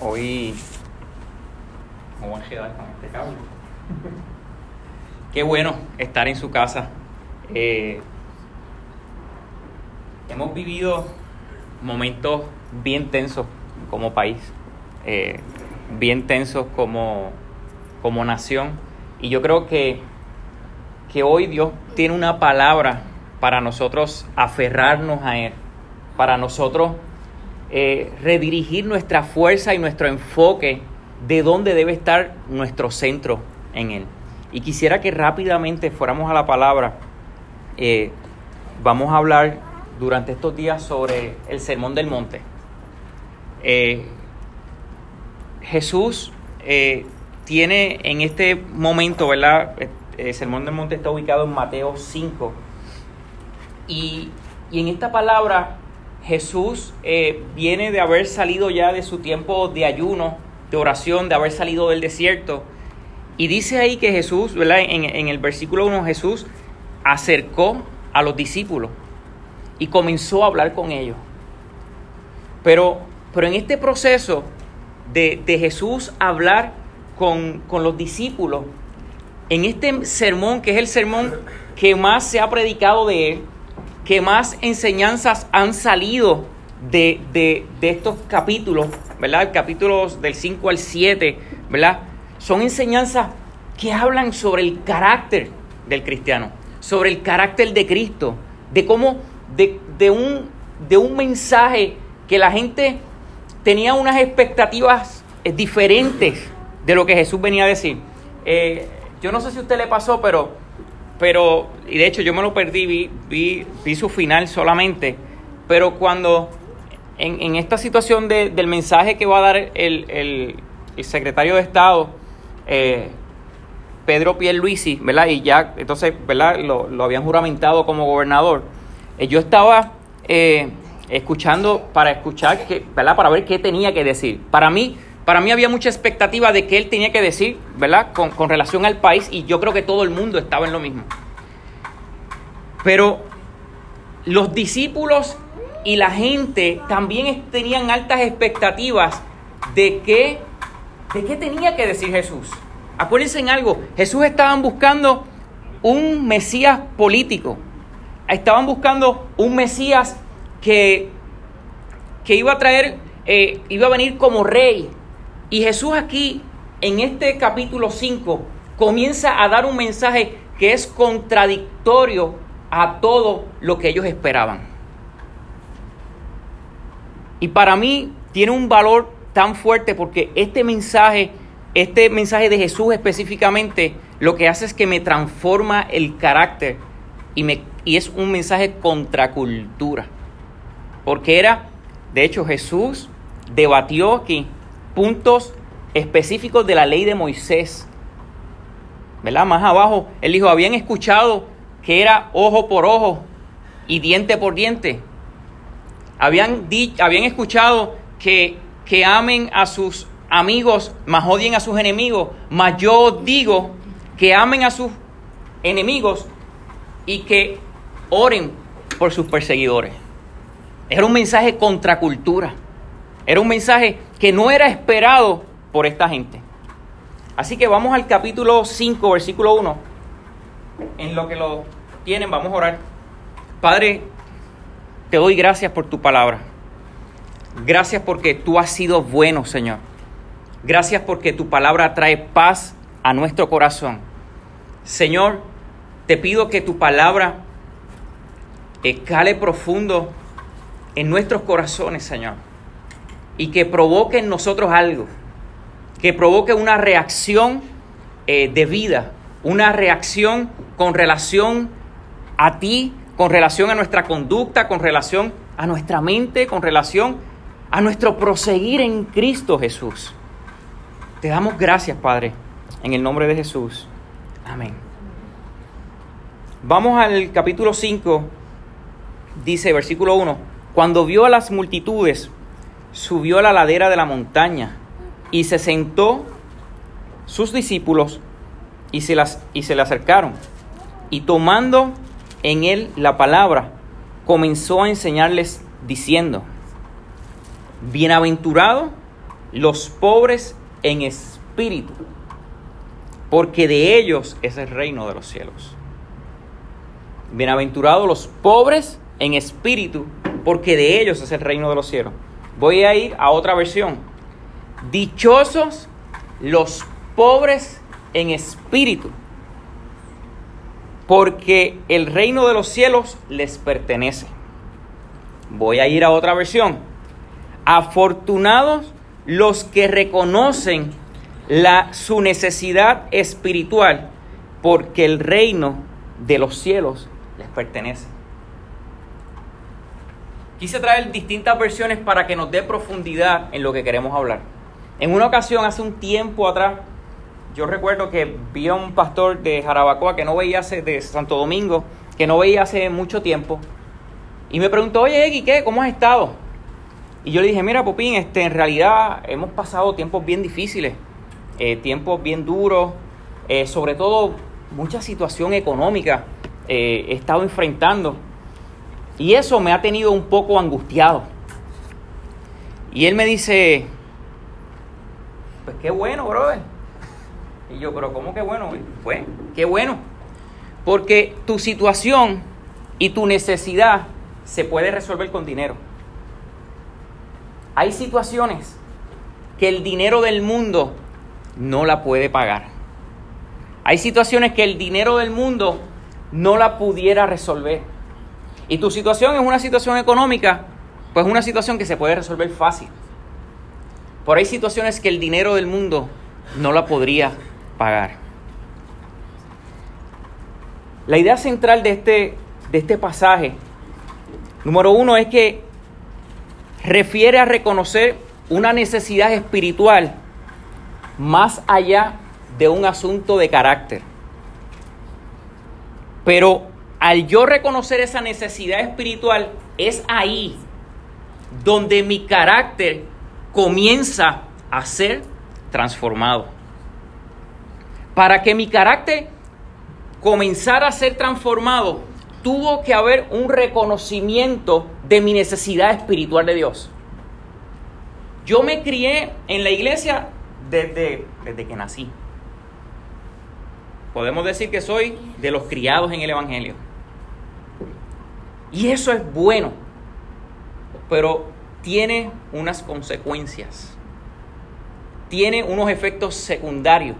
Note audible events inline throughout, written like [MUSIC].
Hoy a quedar con este cable. Qué bueno estar en su casa. Eh, hemos vivido momentos bien tensos como país, eh, bien tensos como, como nación. Y yo creo que, que hoy Dios tiene una palabra para nosotros aferrarnos a Él, para nosotros eh, redirigir nuestra fuerza y nuestro enfoque de dónde debe estar nuestro centro en Él. Y quisiera que rápidamente fuéramos a la palabra. Eh, vamos a hablar durante estos días sobre el Sermón del Monte. Eh, Jesús tiene en este momento, ¿verdad? El Sermón del Monte está ubicado en Mateo 5. Y, y en esta palabra Jesús eh, viene de haber salido ya de su tiempo de ayuno, de oración, de haber salido del desierto. Y dice ahí que Jesús, ¿verdad? En, el versículo 1, Jesús acercó a los discípulos y comenzó a hablar con ellos. Pero, pero en este proceso de, de Jesús hablar con, con, los discípulos, en este sermón, que es el sermón que más se ha predicado de él, que más enseñanzas han salido de, de, estos capítulos, ¿verdad? Capítulos del 5 al 7, ¿verdad? Son enseñanzas que hablan sobre el carácter del cristiano, sobre el carácter de Cristo, de cómo, de, de, un, de un mensaje que la gente tenía unas expectativas eh, diferentes de lo que Jesús venía a decir. Eh, yo no sé si a usted le pasó, pero pero, y de hecho yo me lo perdí, vi, vi, su final solamente, pero cuando en, en esta situación de, del mensaje que va a dar el, el, el secretario de Estado, eh, Pedro Pierluisi, ¿verdad? Y ya, entonces, ¿verdad? Lo, lo habían juramentado como gobernador. Eh, yo estaba eh, escuchando para escuchar, que, ¿verdad? Para ver qué tenía que decir. Para mí, para mí había mucha expectativa de que él tenía que decir, ¿verdad? Con, relación al país y yo creo que todo el mundo estaba en lo mismo. Pero los discípulos y la gente también tenían altas expectativas de qué, de tenía que decir Jesús. Acuérdense en algo, Jesús estaban buscando un Mesías político. Estaban buscando un Mesías que, que iba a traer, eh, iba a venir como rey, y Jesús aquí, en este capítulo 5, comienza a dar un mensaje que es contradictorio a todo lo que ellos esperaban. Y para mí tiene un valor tan fuerte porque este mensaje, este mensaje de Jesús específicamente, lo que hace es que me transforma el carácter y, me, y es un mensaje contracultura. Porque era, de hecho, Jesús debatió aquí puntos específicos de la ley de Moisés. ¿Verdad? Más abajo, él dijo, habían escuchado que era ojo por ojo y diente por diente. Habían, dicho, habían escuchado que, que amen a sus amigos, más odien a sus enemigos. Mas yo digo que amen a sus enemigos y que oren por sus perseguidores. Era un mensaje contra cultura. Era un mensaje que no era esperado por esta gente. Así que vamos al capítulo 5, versículo 1. En lo que lo tienen, vamos a orar. Padre, te doy gracias por tu palabra. Gracias porque tú has sido bueno, Señor. Gracias porque tu palabra trae paz a nuestro corazón. Señor, te pido que tu palabra escale profundo en nuestros corazones, Señor y que provoque en nosotros algo, que provoque una reacción eh, de vida, una reacción con relación a ti, con relación a nuestra conducta, con relación a nuestra mente, con relación a nuestro proseguir en Cristo Jesús. Te damos gracias, Padre, en el nombre de Jesús. Amén. Vamos al capítulo 5, dice versículo 1, cuando vio a las multitudes, subió a la ladera de la montaña y se sentó sus discípulos y se, las, y se le acercaron. Y tomando en él la palabra, comenzó a enseñarles diciendo, Bienaventurado los pobres en espíritu, porque de ellos es el reino de los cielos. Bienaventurados los pobres en espíritu, porque de ellos es el reino de los cielos. Voy a ir a otra versión. Dichosos los pobres en espíritu, porque el reino de los cielos les pertenece. Voy a ir a otra versión. Afortunados los que reconocen la, su necesidad espiritual, porque el reino de los cielos les pertenece. Quise traer distintas versiones para que nos dé profundidad en lo que queremos hablar. En una ocasión, hace un tiempo atrás, yo recuerdo que vi a un pastor de Jarabacoa que no veía hace, de Santo Domingo, que no veía hace mucho tiempo, y me preguntó, oye, Egui, ¿qué? ¿Cómo has estado? Y yo le dije, mira, Popín, este, en realidad hemos pasado tiempos bien difíciles, eh, tiempos bien duros, eh, sobre todo mucha situación económica eh, he estado enfrentando. Y eso me ha tenido un poco angustiado. Y él me dice, pues qué bueno, brother. Y yo, pero ¿cómo que bueno? Pues, qué bueno. Porque tu situación y tu necesidad se puede resolver con dinero. Hay situaciones que el dinero del mundo no la puede pagar. Hay situaciones que el dinero del mundo no la pudiera resolver. Y tu situación es una situación económica, pues una situación que se puede resolver fácil. Por hay situaciones que el dinero del mundo no la podría pagar. La idea central de este, de este pasaje, número uno, es que refiere a reconocer una necesidad espiritual más allá de un asunto de carácter. Pero al yo reconocer esa necesidad espiritual, es ahí donde mi carácter comienza a ser transformado. Para que mi carácter comenzara a ser transformado, tuvo que haber un reconocimiento de mi necesidad espiritual de Dios. Yo me crié en la iglesia desde, desde que nací. Podemos decir que soy de los criados en el Evangelio. Y eso es bueno, pero tiene unas consecuencias, tiene unos efectos secundarios.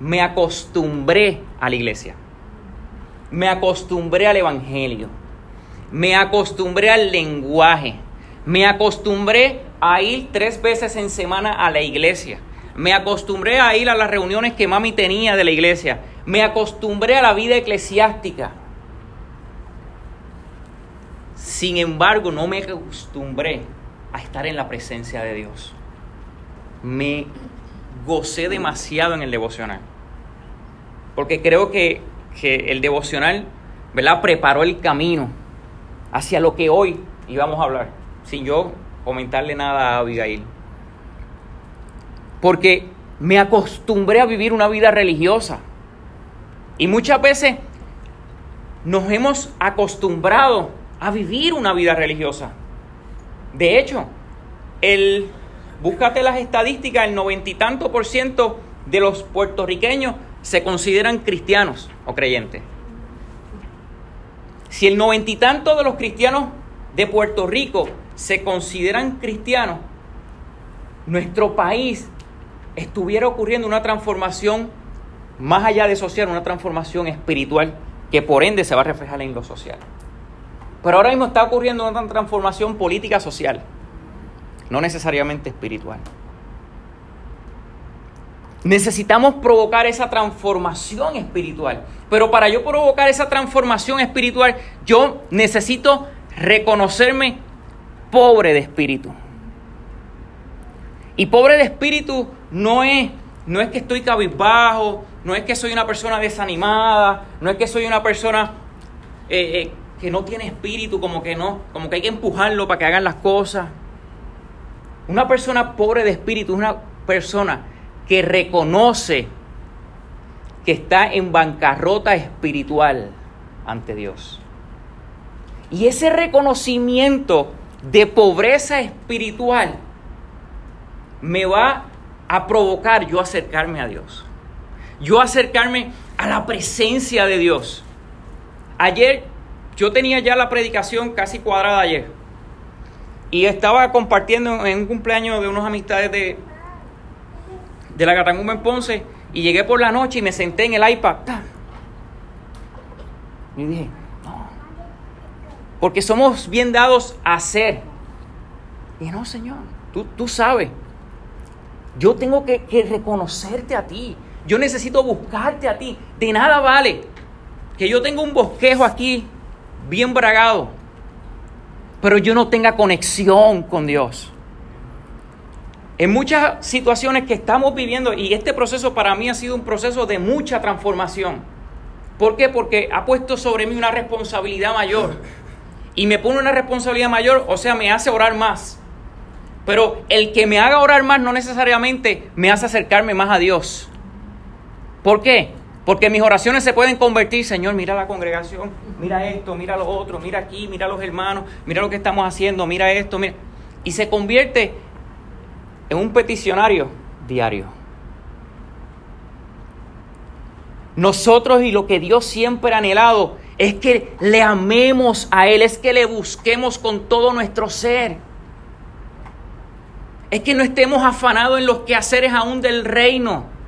Me acostumbré a la iglesia, me acostumbré al Evangelio, me acostumbré al lenguaje, me acostumbré a ir tres veces en semana a la iglesia, me acostumbré a ir a las reuniones que mami tenía de la iglesia, me acostumbré a la vida eclesiástica. Sin embargo, no me acostumbré a estar en la presencia de Dios. Me gocé demasiado en el devocional. Porque creo que, el devocional, ¿verdad? Preparó el camino hacia lo que hoy íbamos a hablar. Sin yo comentarle nada a Abigail. Porque me acostumbré a vivir una vida religiosa. Y muchas veces nos hemos acostumbrado a vivir una vida religiosa. De hecho, el, búscate las estadísticas, el noventa y tanto por ciento de los puertorriqueños se consideran cristianos o creyentes. Si el noventa y tanto de los cristianos de Puerto Rico se consideran cristianos, nuestro país estuviera ocurriendo una transformación más allá de social, una transformación espiritual que por ende se va a reflejar en lo social. Pero ahora mismo está ocurriendo una transformación política social, no necesariamente espiritual. Necesitamos provocar esa transformación espiritual. Pero para yo provocar esa transformación espiritual, yo necesito reconocerme pobre de espíritu. Y pobre de espíritu no es, no es que estoy cabizbajo, no es que soy una persona desanimada, no es que soy una persona eh, eh, que no tiene espíritu, como que no, como que hay que empujarlo para que hagan las cosas. Una persona pobre de espíritu es una persona que reconoce que está en bancarrota espiritual ante Dios. Y ese reconocimiento de pobreza espiritual me va a provocar yo acercarme a Dios. Yo acercarme a la presencia de Dios. Ayer yo tenía ya la predicación casi cuadrada ayer. Y estaba compartiendo en un cumpleaños de unas amistades de, de la Catanguma en Ponce. Y llegué por la noche y me senté en el iPad. Y dije, no. Porque somos bien dados a hacer. Y no, Señor, tú, tú sabes. Yo tengo que, que reconocerte a ti. Yo necesito buscarte a ti. De nada vale que yo tenga un bosquejo aquí bien bragado, pero yo no tenga conexión con Dios. En muchas situaciones que estamos viviendo, y este proceso para mí ha sido un proceso de mucha transformación. ¿Por qué? Porque ha puesto sobre mí una responsabilidad mayor. Y me pone una responsabilidad mayor, o sea, me hace orar más. Pero el que me haga orar más no necesariamente me hace acercarme más a Dios. ¿Por qué? Porque mis oraciones se pueden convertir, Señor, mira la congregación, mira esto, mira lo otro, mira aquí, mira los hermanos, mira lo que estamos haciendo, mira esto, mira. Y se convierte en un peticionario diario. Nosotros y lo que Dios siempre ha anhelado es que le amemos a Él, es que le busquemos con todo nuestro ser. Es que no estemos afanados en los quehaceres aún del reino.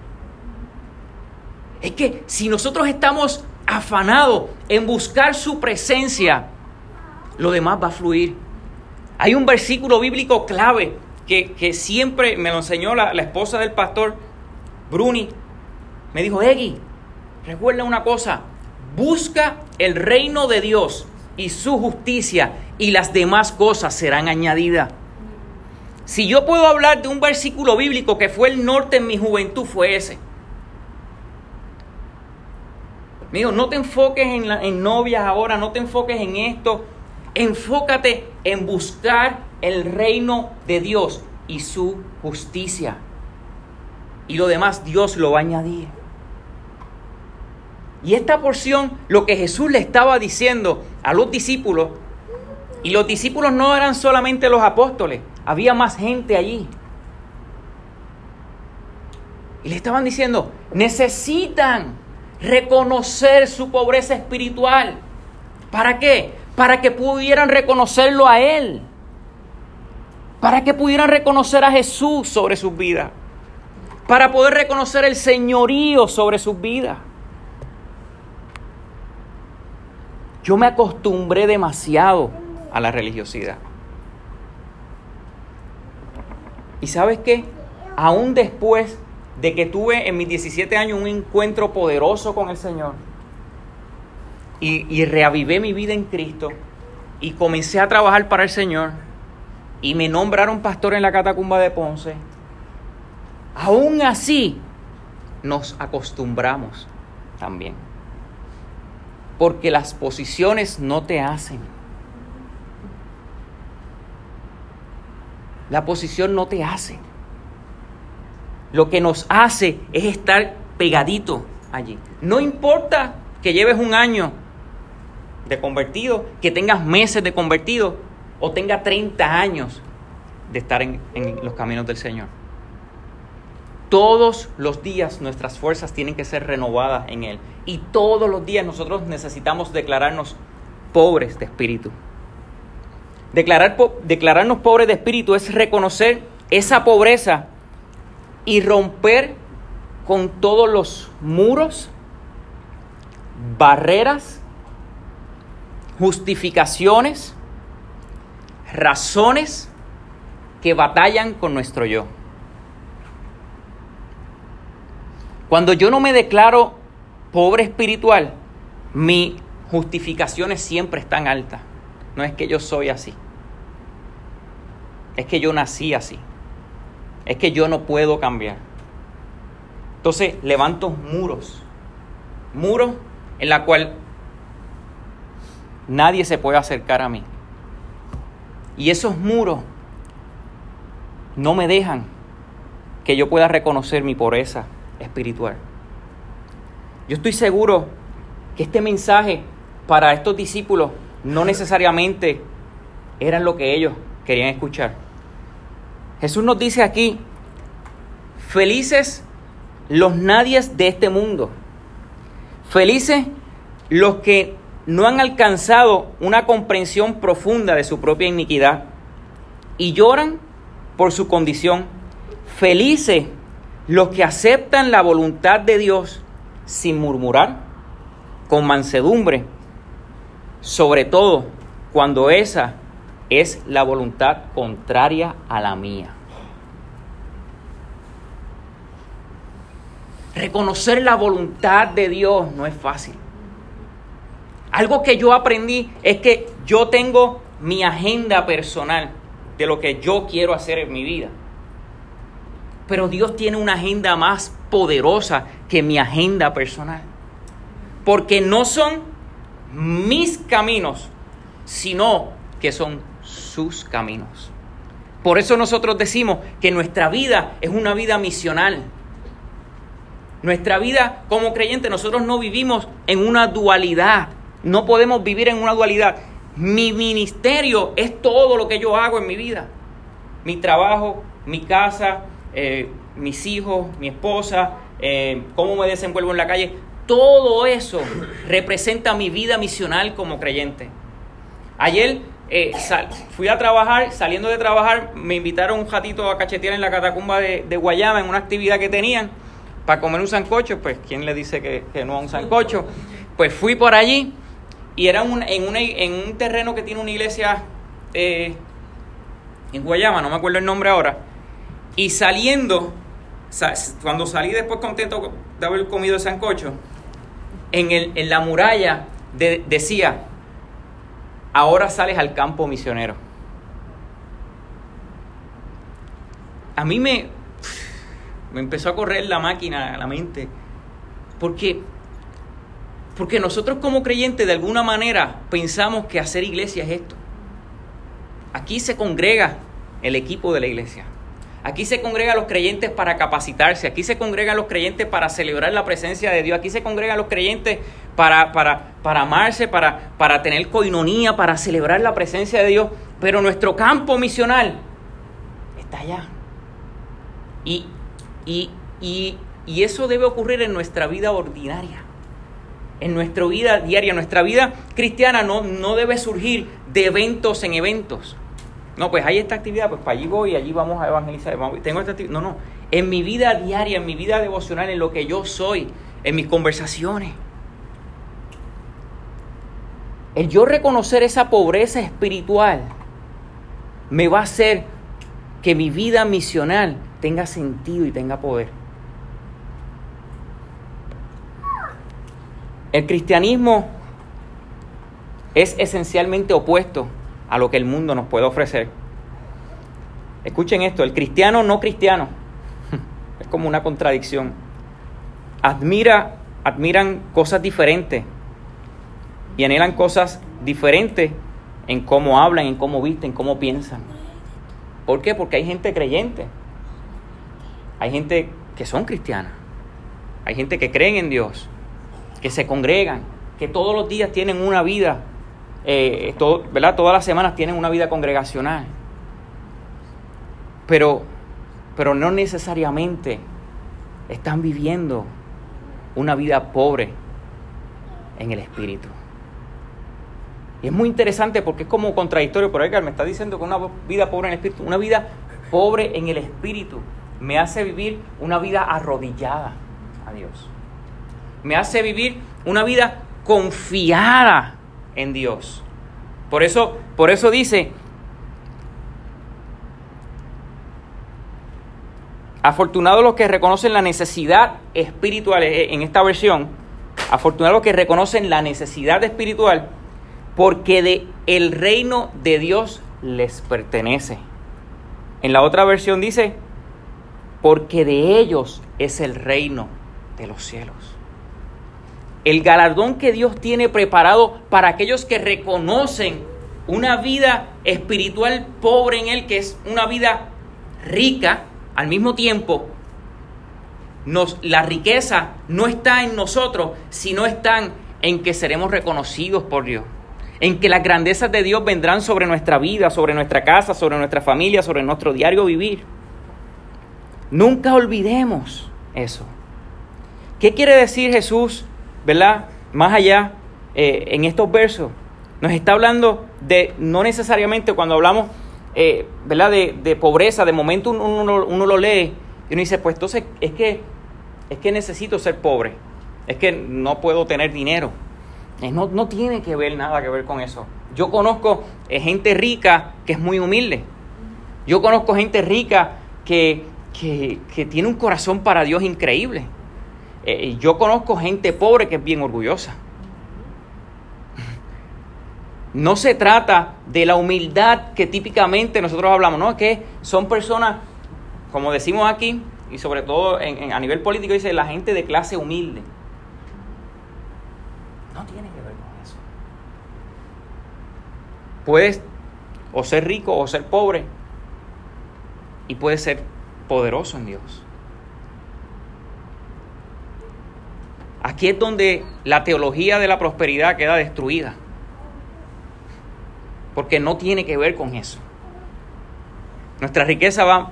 Es que si nosotros estamos afanados en buscar su presencia, lo demás va a fluir. Hay un versículo bíblico clave que, siempre me lo enseñó la, la, esposa del pastor Bruni. Me dijo, Eggy, recuerda una cosa, busca el reino de Dios y su justicia y las demás cosas serán añadidas. Si yo puedo hablar de un versículo bíblico que fue el norte en mi juventud, fue ese. Mijo, no te enfoques en, en novias ahora, no te enfoques en esto. Enfócate en buscar el reino de Dios y su justicia. Y lo demás Dios lo va a añadir. Y esta porción, lo que Jesús le estaba diciendo a los discípulos, y los discípulos no eran solamente los apóstoles, había más gente allí. Y le estaban diciendo, necesitan reconocer su pobreza espiritual. ¿Para qué? Para que pudieran reconocerlo a Él para que pudieran reconocer a Jesús sobre sus vidas, para poder reconocer el señorío sobre sus vidas. Yo me acostumbré demasiado a la religiosidad. ¿Y sabes qué? Aún después de que tuve en mis 17 años un encuentro poderoso con el Señor y, y reavivé mi vida en Cristo y comencé a trabajar para el Señor, y me nombraron pastor en la catacumba de Ponce, aún así nos acostumbramos también. Porque las posiciones no te hacen. La posición no te hace. Lo que nos hace es estar pegadito allí. No importa que lleves un año de convertido, que tengas meses de convertido, o tenga 30 años de estar en, los caminos del Señor. Todos los días nuestras fuerzas tienen que ser renovadas en Él. Y todos los días nosotros necesitamos declararnos pobres de espíritu. Declarar, declararnos pobres de espíritu es reconocer esa pobreza y romper con todos los muros, barreras, justificaciones, razones que batallan con nuestro yo. Cuando yo no me declaro pobre espiritual, mis justificaciones siempre están altas. No es que yo soy así. Es que yo nací así. Es que yo no puedo cambiar. Entonces levanto muros. Muros en la cual nadie se puede acercar a mí. Y esos muros no me dejan que yo pueda reconocer mi pobreza espiritual. Yo estoy seguro que este mensaje para estos discípulos no necesariamente era lo que ellos querían escuchar. Jesús nos dice aquí, Felices los nadies de este mundo. Felices los que no han alcanzado una comprensión profunda de su propia iniquidad y lloran por su condición. Felices los que aceptan la voluntad de Dios sin murmurar, con mansedumbre, sobre todo cuando esa es la voluntad contraria a la mía. Reconocer la voluntad de Dios no es fácil. Algo que yo aprendí es que yo tengo mi agenda personal de lo que yo quiero hacer en mi vida. Pero Dios tiene una agenda más poderosa que mi agenda personal. Porque no son mis caminos, sino que son sus caminos. Por eso nosotros decimos que nuestra vida es una vida misional. Nuestra vida como creyente, nosotros no vivimos en una dualidad. No podemos vivir en una dualidad. Mi ministerio es todo lo que yo hago en mi vida. Mi trabajo, mi casa, eh, mis hijos, mi esposa, eh, cómo me desenvuelvo en la calle. Todo eso representa mi vida misional como creyente. Ayer eh, fui a trabajar, saliendo de trabajar, me invitaron un ratito a cachetear en la catacumba de, Guayama en una actividad que tenían para comer un sancocho. Pues, ¿quién le dice que, no a un sancocho? Pues fui por allí y era un, en, en un terreno que tiene una iglesia eh, en Guayama, no me acuerdo el nombre ahora. Y saliendo, cuando salí después contento de haber comido el sancocho, en, el, en la muralla decía, ahora sales al campo misionero. A mí me, me empezó a correr la máquina, la mente, porque, porque nosotros como creyentes de alguna manera pensamos que hacer iglesia es esto. Aquí se congrega el equipo de la iglesia. Aquí se congregan los creyentes para capacitarse, aquí se congregan los creyentes para celebrar la presencia de Dios, aquí se congregan los creyentes para, para, para amarse, para, para tener coinonía, para celebrar la presencia de Dios. Pero nuestro campo misional está allá. Y, y, y, y eso debe ocurrir en nuestra vida ordinaria en nuestra vida diaria, nuestra vida cristiana no, no debe surgir de eventos en eventos. No, pues hay esta actividad, pues para allí voy allí vamos a evangelizar. Tengo esta. No, no. En mi vida diaria, en mi vida devocional, en lo que yo soy, en mis conversaciones. El yo reconocer esa pobreza espiritual me va a hacer que mi vida misional tenga sentido y tenga poder. El cristianismo es esencialmente opuesto a lo que el mundo nos puede ofrecer. Escuchen esto, el cristiano no cristiano [LAUGHS] es como una contradicción. Admira, admiran cosas diferentes y anhelan cosas diferentes en cómo hablan, en cómo visten, en cómo piensan. ¿Por qué? Porque hay gente creyente. Hay gente que son cristianas. Hay gente que creen en Dios, que se congregan, que todos los días tienen una vida eh, ¿verdad? todas las semanas tienen una vida congregacional. Pero, pero no necesariamente están viviendo una vida pobre en el espíritu. Y es muy interesante porque es como contradictorio, pero Edgar me está diciendo que una vida pobre en el espíritu, una vida pobre en el espíritu, me hace vivir una vida arrodillada a Dios. Me hace vivir una vida confiada en Dios. Por eso, por eso dice, afortunados los que reconocen la necesidad espiritual, eh, en esta versión, afortunados los que reconocen la necesidad espiritual, porque de el reino de Dios les pertenece. En la otra versión dice, porque de ellos es el reino de los cielos el galardón que Dios tiene preparado para aquellos que reconocen una vida espiritual pobre en Él, que es una vida rica al mismo tiempo. La riqueza no está en nosotros, sino está en que seremos reconocidos por Dios. En que las grandezas de Dios vendrán sobre nuestra vida, sobre nuestra casa, sobre nuestra familia, sobre nuestro diario vivir. Nunca olvidemos eso. ¿Qué quiere decir Jesús, verdad? Más allá, eh, en estos versos, nos está hablando de, no necesariamente cuando hablamos, eh, ¿verdad? De, pobreza, de momento uno, uno, lo lee y uno dice, pues entonces es que, es que necesito ser pobre, es que no puedo tener dinero. Eh, no, no tiene que ver nada que ver con eso. Yo conozco gente rica que es muy humilde. Yo conozco gente rica que, que, tiene un corazón para Dios increíble. Eh, yo conozco gente pobre que es bien orgullosa. No se trata de la humildad que típicamente nosotros hablamos, no, es que son personas, como decimos aquí, y sobre todo a nivel político, dice la gente de clase humilde. No tiene que ver con eso. Puedes o ser rico o ser pobre, y puedes ser poderoso en Dios. Aquí es donde la teología de la prosperidad queda destruida. Porque no tiene que ver con eso. Nuestra riqueza va,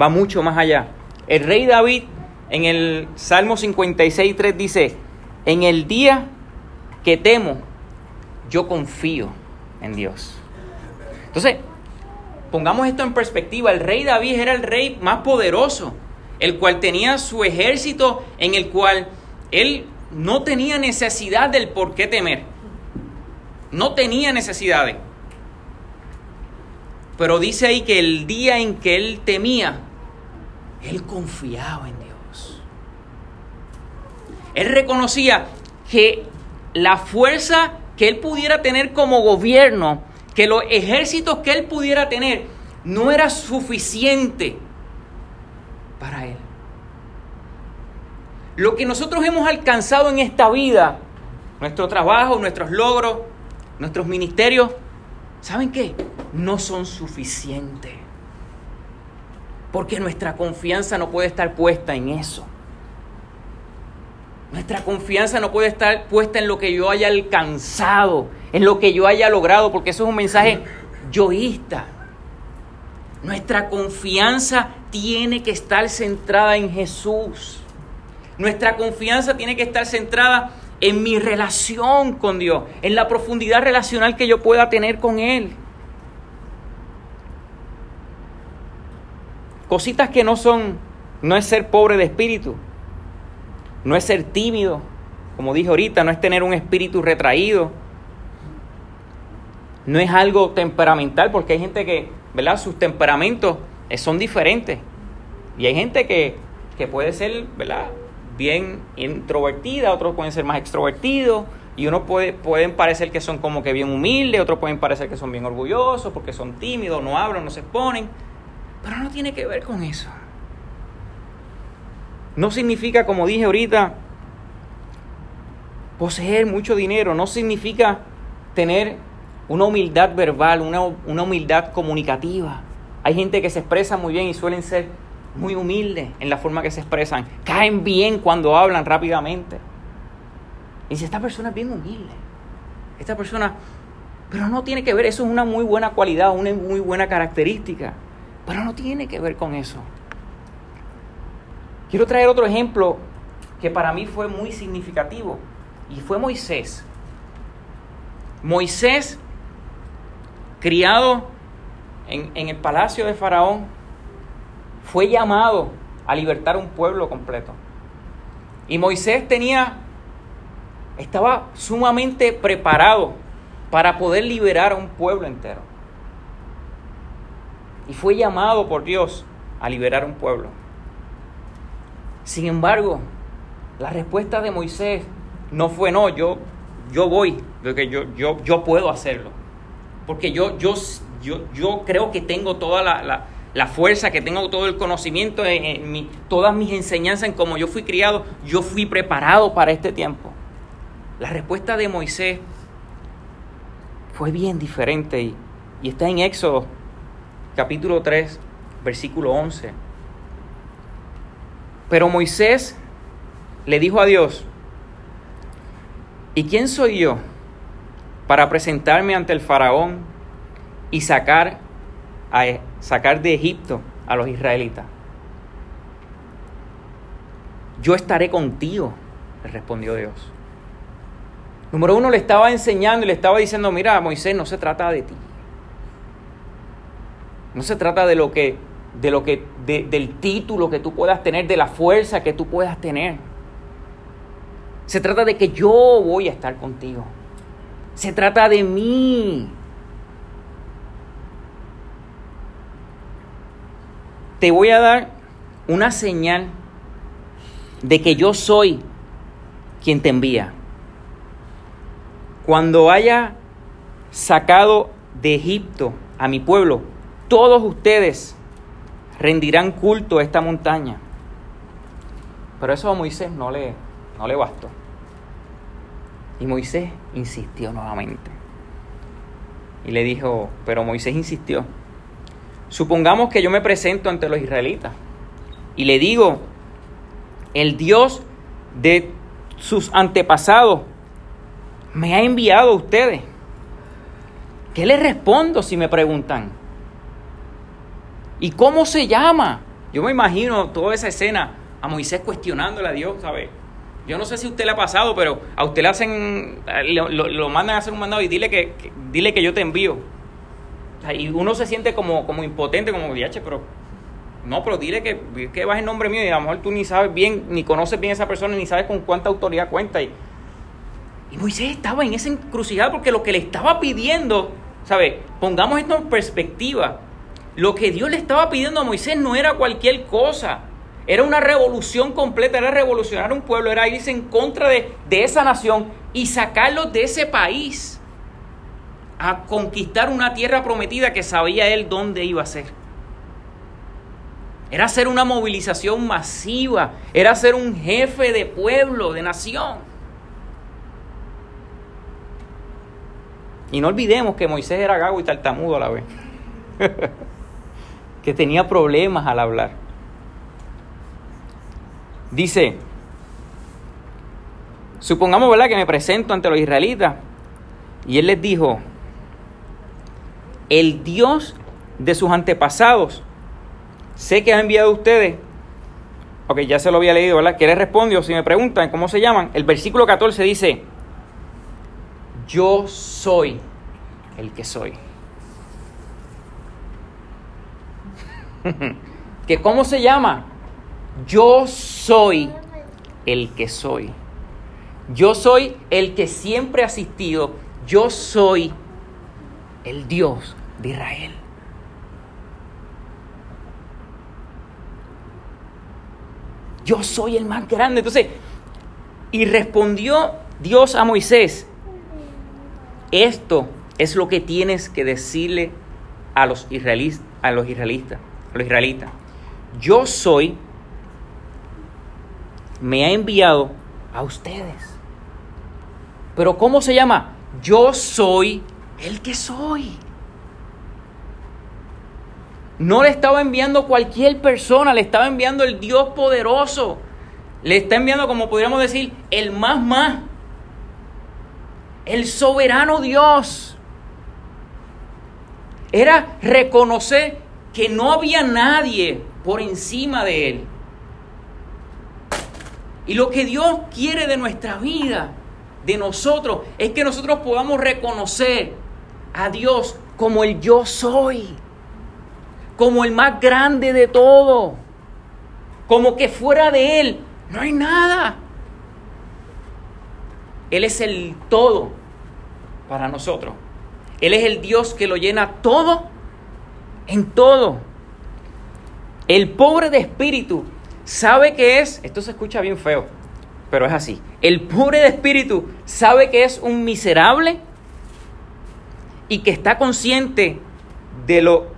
va mucho más allá. El rey David en el Salmo 56, 3 dice, en el día que temo, yo confío en Dios. Entonces, pongamos esto en perspectiva, el rey David era el rey más poderoso, el cual tenía su ejército en el cual él no tenía necesidad del por qué temer. No tenía necesidades. Pero dice ahí que el día en que él temía, él confiaba en Dios. Él reconocía que la fuerza que él pudiera tener como gobierno que los ejércitos que él pudiera tener no era suficiente para él. Lo que nosotros hemos alcanzado en esta vida, nuestro trabajo, nuestros logros, nuestros ministerios, ¿saben qué? No son suficientes. Porque nuestra confianza no puede estar puesta en eso. Nuestra confianza no puede estar puesta en lo que yo haya alcanzado, en lo que yo haya logrado, porque eso es un mensaje yoísta. Nuestra confianza tiene que estar centrada en Jesús. Nuestra confianza tiene que estar centrada en mi relación con Dios, en la profundidad relacional que yo pueda tener con Él. Cositas que no son, no es ser pobre de espíritu, no es ser tímido, como dije ahorita, no es tener un espíritu retraído, no es algo temperamental, porque hay gente que, ¿verdad? Sus temperamentos eh, son diferentes. Y hay gente que, que puede ser, ¿verdad? Bien introvertida, otros pueden ser más extrovertidos. Y uno puede, pueden parecer que son como que bien humildes, otros pueden parecer que son bien orgullosos porque son tímidos, no hablan, no se exponen. Pero no tiene que ver con eso. No significa, como dije ahorita, poseer mucho dinero, no significa tener una humildad verbal, una, una, humildad comunicativa. Hay gente que se expresa muy bien y suelen ser muy humildes en la forma que se expresan. Caen bien cuando hablan rápidamente. Y si esta persona es bien humilde, esta persona, pero no tiene que ver, eso es una muy buena cualidad, una muy buena característica, pero no tiene que ver con eso. Quiero traer otro ejemplo que para mí fue muy significativo y fue Moisés. Moisés, criado en, el palacio de Faraón, fue llamado a libertar un pueblo completo. Y Moisés tenía, estaba sumamente preparado para poder liberar a un pueblo entero. Y fue llamado por Dios a liberar un pueblo. Sin embargo, la respuesta de Moisés no fue no, yo, yo voy, porque yo, yo, yo puedo hacerlo. Porque yo, yo, yo, yo creo que tengo toda la, la, fuerza, que tengo todo el conocimiento, en, todas mis enseñanzas, en cómo yo fui criado, yo fui preparado para este tiempo. La respuesta de Moisés fue bien diferente y, y está en Éxodo capítulo 3, versículo 11. Pero Moisés le dijo a Dios, ¿y quién soy yo para presentarme ante el faraón y sacar, a, sacar de Egipto a los israelitas? yo estaré contigo, le respondió Dios. Número uno, le estaba enseñando y le estaba diciendo, mira, Moisés, no se trata de ti. No se trata de lo que, de lo que, del título que tú puedas tener, de la fuerza que tú puedas tener. Se trata de que yo voy a estar contigo. Se trata de mí. Te voy a dar una señal de que yo soy quien te envía. Cuando haya sacado de Egipto a mi pueblo, todos ustedes rendirán culto a esta montaña. Pero eso a Moisés no le, no le bastó. Y Moisés insistió nuevamente. Y le dijo, pero Moisés insistió, supongamos que yo me presento ante los israelitas y le digo, el Dios de sus antepasados me ha enviado a ustedes. ¿Qué les respondo si me preguntan? ¿Y cómo se llama? Yo me imagino toda esa escena a Moisés cuestionándole a Dios, ¿sabe? Yo no sé si a usted le ha pasado, pero a usted le hacen, lo, mandan a hacer un mandado y dile que, dile que yo te envío. Y uno se siente como, como impotente, como, diache, pero no, pero dile que, que vas en nombre mío y a lo mejor tú ni sabes bien, ni conoces bien a esa persona, ni sabes con cuánta autoridad cuenta. Y, y Moisés estaba en esa encrucijada porque lo que le estaba pidiendo, ¿sabes? Pongamos esto en perspectiva. Lo que Dios le estaba pidiendo a Moisés no era cualquier cosa. Era una revolución completa, era revolucionar un pueblo, era irse en contra de, de esa nación y sacarlos de ese país a conquistar una tierra prometida que sabía él dónde iba a ser. Era ser una movilización masiva, era ser un jefe de pueblo, de nación. Y no olvidemos que Moisés era gago y tartamudo a la vez. [LAUGHS] que tenía problemas al hablar. Dice, supongamos, ¿verdad?, que me presento ante los israelitas. Y él les dijo, el Dios de sus antepasados sé que ha enviado a ustedes. Ok, ya se lo había leído, ¿verdad? ¿Qué les respondió? Si me preguntan cómo se llaman, el versículo 14 dice, yo soy el que soy. [LAUGHS] ¿Que cómo se llama? Yo soy el que soy. Yo soy el que siempre ha asistido. Yo soy el Dios de Israel. yo soy el más grande. Entonces, y respondió Dios a Moisés, esto es lo que tienes que decirle a los israelitas, a los israelitas, los israelitas. Yo soy, me ha enviado a ustedes. Pero ¿cómo se llama? Yo soy el que soy. No le estaba enviando cualquier persona, le estaba enviando el Dios poderoso. Le está enviando, como podríamos decir, el más más. El soberano Dios. Era reconocer que no había nadie por encima de Él. Y lo que Dios quiere de nuestra vida, de nosotros, es que nosotros podamos reconocer a Dios como el yo soy como el más grande de todo, como que fuera de Él no hay nada. Él es el todo para nosotros. Él es el Dios que lo llena todo en todo. El pobre de espíritu sabe que es, esto se escucha bien feo, pero es así. El pobre de espíritu sabe que es un miserable y que está consciente de lo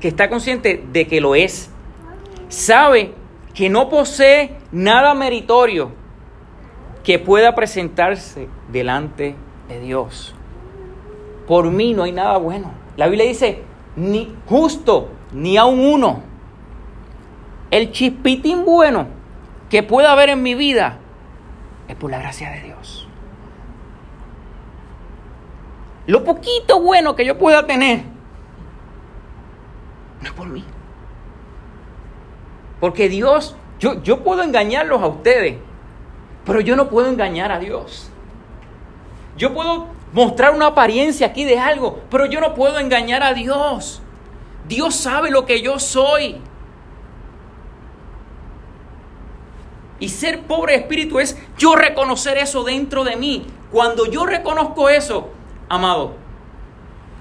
que está consciente de que lo es. Sabe que no posee nada meritorio que pueda presentarse delante de Dios. Por mí no hay nada bueno. La Biblia dice, ni justo, ni aun uno. El chispitín bueno que pueda haber en mi vida es por la gracia de Dios. Lo poquito bueno que yo pueda tener no es por mí. Porque Dios Yo, yo puedo engañarlos a ustedes, pero yo no puedo engañar a Dios. Yo puedo mostrar una apariencia aquí de algo, pero yo no puedo engañar a Dios. Dios sabe lo que yo soy. Y ser pobre espíritu es yo reconocer eso dentro de mí. Cuando yo reconozco eso, amado,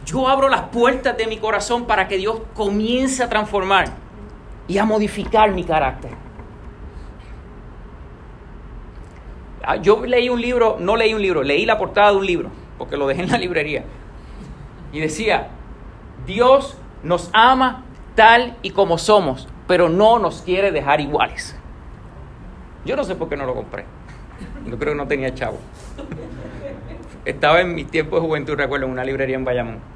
yo abro las puertas de mi corazón para que Dios comience a transformar y a modificar mi carácter. Ah, yo leí un libro, no leí un libro, leí la portada de un libro, porque lo dejé en la librería. Y decía, Dios nos ama tal y como somos, pero no nos quiere dejar iguales. Yo no sé por qué no lo compré. Yo creo que no tenía chavo. Estaba en mi tiempo de juventud, recuerdo, en una librería en Bayamón.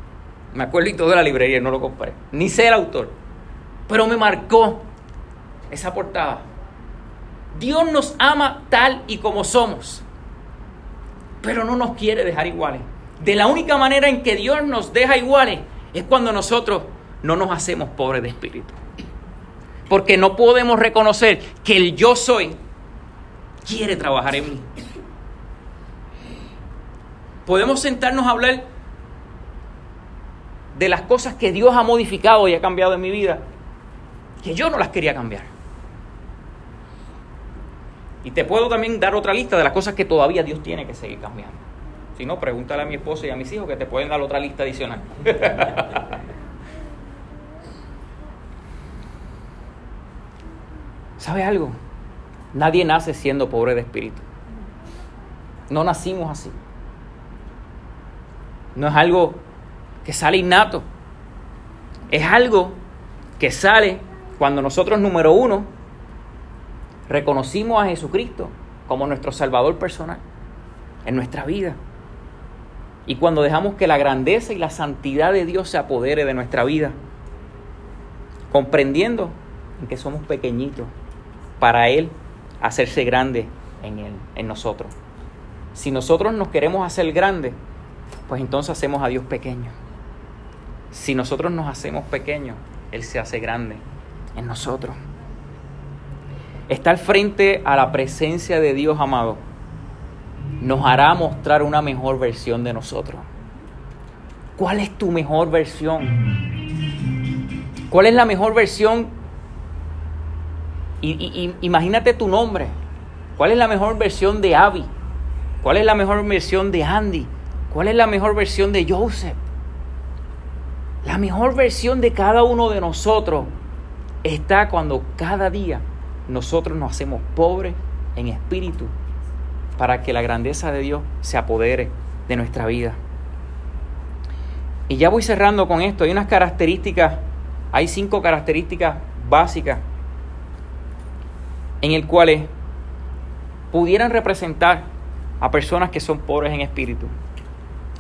Me acuerdo y todo de la librería no lo compré. Ni sé el autor. Pero me marcó esa portada. Dios nos ama tal y como somos, pero no nos quiere dejar iguales. De la única manera en que Dios nos deja iguales es cuando nosotros no nos hacemos pobres de espíritu. Porque no podemos reconocer que el yo soy quiere trabajar en mí. Podemos sentarnos a hablar de las cosas que Dios ha modificado y ha cambiado en mi vida, que yo no las quería cambiar. Y te puedo también dar otra lista de las cosas que todavía Dios tiene que seguir cambiando. Si no, pregúntale a mi esposa y a mis hijos que te pueden dar otra lista adicional. [LAUGHS] ¿Sabe algo? Nadie nace siendo pobre de espíritu. No nacimos así. No es algo que sale innato. Es algo que sale cuando nosotros, número uno, reconocimos a Jesucristo como nuestro Salvador personal en nuestra vida. Y cuando dejamos que la grandeza y la santidad de Dios se apodere de nuestra vida, comprendiendo en que somos pequeñitos para Él hacerse grande en Él, en nosotros. Si nosotros nos queremos hacer grandes, pues entonces hacemos a Dios pequeño. Si nosotros nos hacemos pequeños, Él se hace grande en nosotros. Estar frente a la presencia de Dios, amado, nos hará mostrar una mejor versión de nosotros. ¿Cuál es tu mejor versión? ¿Cuál es la mejor versión y, imagínate tu nombre. ¿Cuál es la mejor versión de Abby? ¿Cuál es la mejor versión de Andy? ¿Cuál es la mejor versión de Joseph? La mejor versión de cada uno de nosotros está cuando cada día nosotros nos hacemos pobres en espíritu para que la grandeza de Dios se apodere de nuestra vida. Y ya voy cerrando con esto. Hay unas características, hay cinco características básicas en el cual pudieran representar a personas que son pobres en espíritu.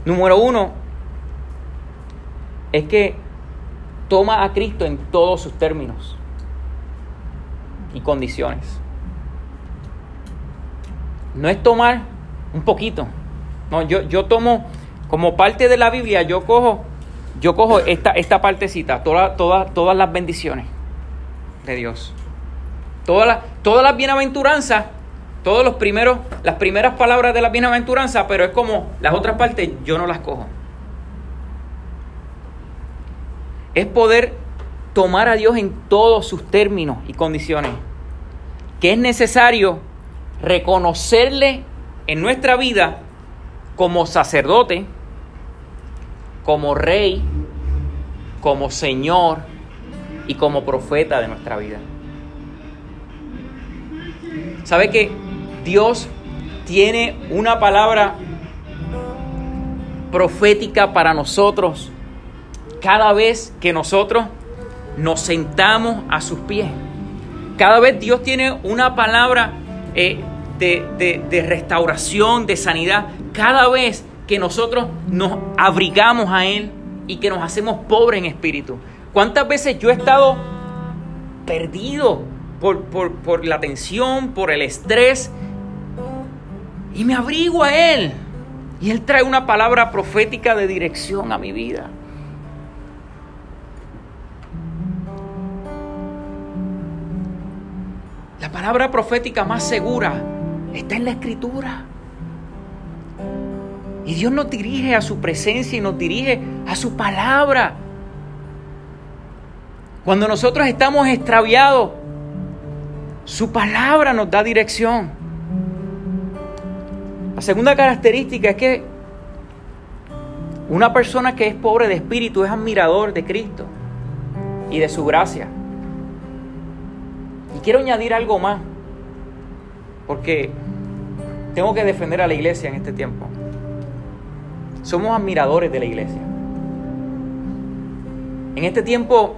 Número uno es que toma a Cristo en todos sus términos y condiciones. No es tomar un poquito. No, yo, yo tomo como parte de la Biblia, yo cojo, yo cojo esta, esta partecita, toda, todas las bendiciones de Dios. Todas las, bienaventuranzas, todos los primeros, las primeras palabras de la bienaventuranza, pero es como las otras partes yo no las cojo. Es poder tomar a Dios en todos sus términos y condiciones. Que es necesario reconocerle en nuestra vida como sacerdote, como rey, como Señor y como profeta de nuestra vida. ¿Sabe que Dios tiene una palabra profética para nosotros cada vez que nosotros nos sentamos a sus pies? Cada vez Dios tiene una palabra eh, de, restauración, de sanidad. Cada vez que nosotros nos abrigamos a Él y que nos hacemos pobres en espíritu. ¿Cuántas veces yo he estado perdido por, la tensión, por el estrés. Y me abrigo a Él. Y Él trae una palabra profética de dirección a mi vida. La palabra profética más segura está en la escritura. Y Dios nos dirige a su presencia y nos dirige a su palabra. Cuando nosotros estamos extraviados, su palabra nos da dirección. La segunda característica es que una persona que es pobre de espíritu es admirador de Cristo y de su gracia. Quiero añadir algo más, porque tengo que defender a la iglesia en este tiempo. Somos admiradores de la iglesia. En este tiempo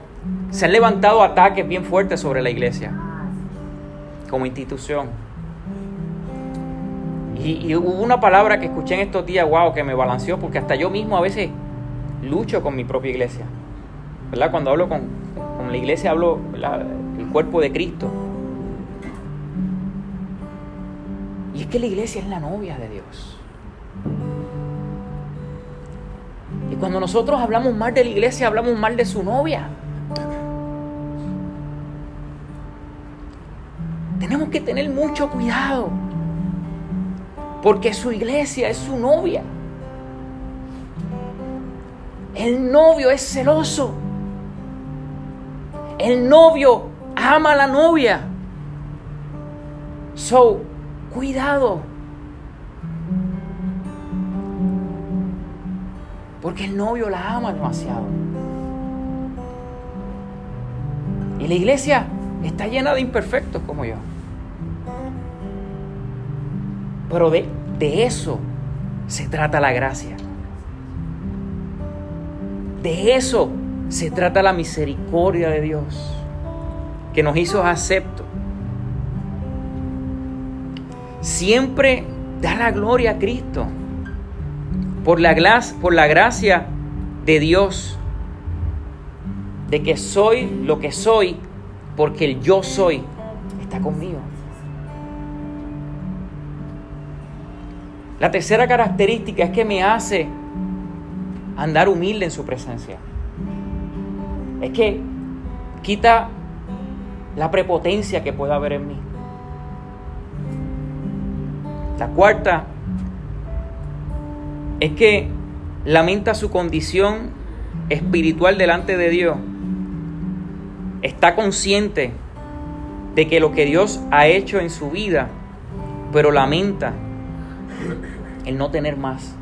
se han levantado ataques bien fuertes sobre la iglesia como institución. Y, hubo una palabra que escuché en estos días, wow, que me balanceó, porque hasta yo mismo a veces lucho con mi propia iglesia. ¿Verdad? Cuando hablo con, la iglesia, hablo cuerpo de Cristo. Y es que la iglesia es la novia de Dios. Y cuando nosotros hablamos mal de la iglesia, hablamos mal de su novia. Tenemos que tener mucho cuidado. Porque su iglesia es su novia. El novio es celoso. El novio ama a la novia. So, cuidado. Porque el novio la ama demasiado. Y la iglesia está llena de imperfectos como yo. Pero de, de eso se trata la gracia. De eso se trata la misericordia de Dios, que nos hizo acepto. Siempre da la gloria a Cristo por la, por la gracia de Dios, de que soy lo que soy, porque el yo soy está conmigo. La tercera característica es que me hace andar humilde en su presencia. Es que quita la prepotencia que pueda haber en mí. La cuarta es que lamenta su condición espiritual delante de Dios. Está consciente de que lo que Dios ha hecho en su vida, pero lamenta el no tener más.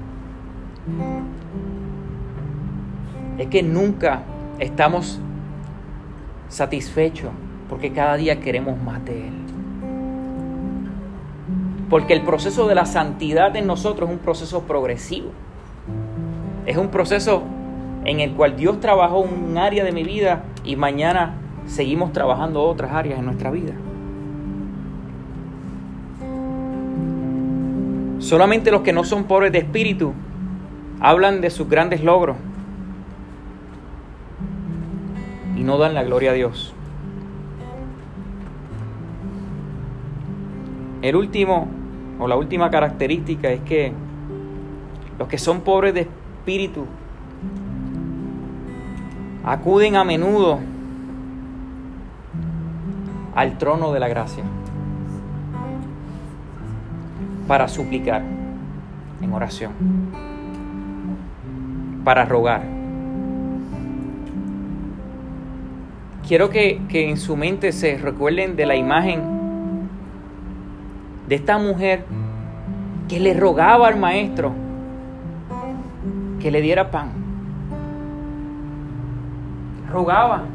Es que nunca estamos satisfechos porque cada día queremos más de Él. Porque el proceso de la santidad en nosotros es un proceso progresivo. Es un proceso en el cual Dios trabajó un área de mi vida y mañana seguimos trabajando otras áreas en nuestra vida. Solamente los que no son pobres de espíritu hablan de sus grandes logros y no dan la gloria a Dios. El último o la última característica es que los que son pobres de espíritu acuden a menudo al trono de la gracia para suplicar en oración, para rogar. Quiero que, en su mente se recuerden de la imagen de esta mujer que le rogaba al maestro que le diera pan. Rogaba.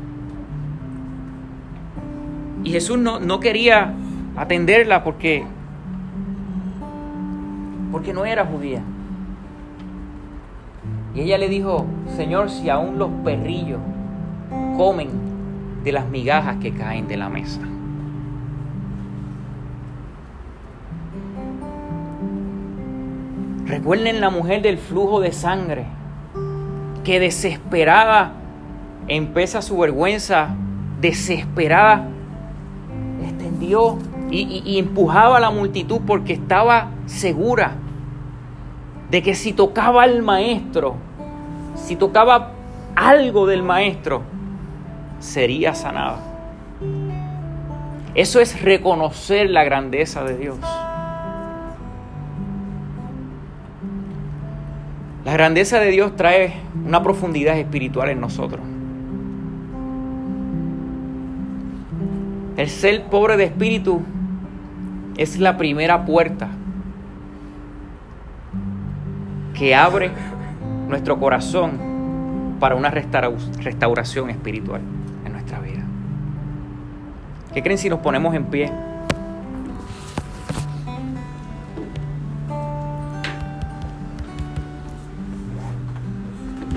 Y Jesús no, no quería atenderla porque porque no era judía. Y ella le dijo, Señor, si aún los perrillos comen de las migajas que caen de la mesa. Recuerden la mujer del flujo de sangre, que desesperada empezó su vergüenza, desesperada, extendió y, y empujaba a la multitud porque estaba segura de que si tocaba al maestro, si tocaba algo del maestro, sería sanada. Eso es reconocer la grandeza de Dios. Grandeza de Dios trae una profundidad espiritual en nosotros. El ser pobre de espíritu es la primera puerta que abre nuestro corazón para una restauración espiritual en nuestra vida. ¿Qué creen si nos ponemos en pie?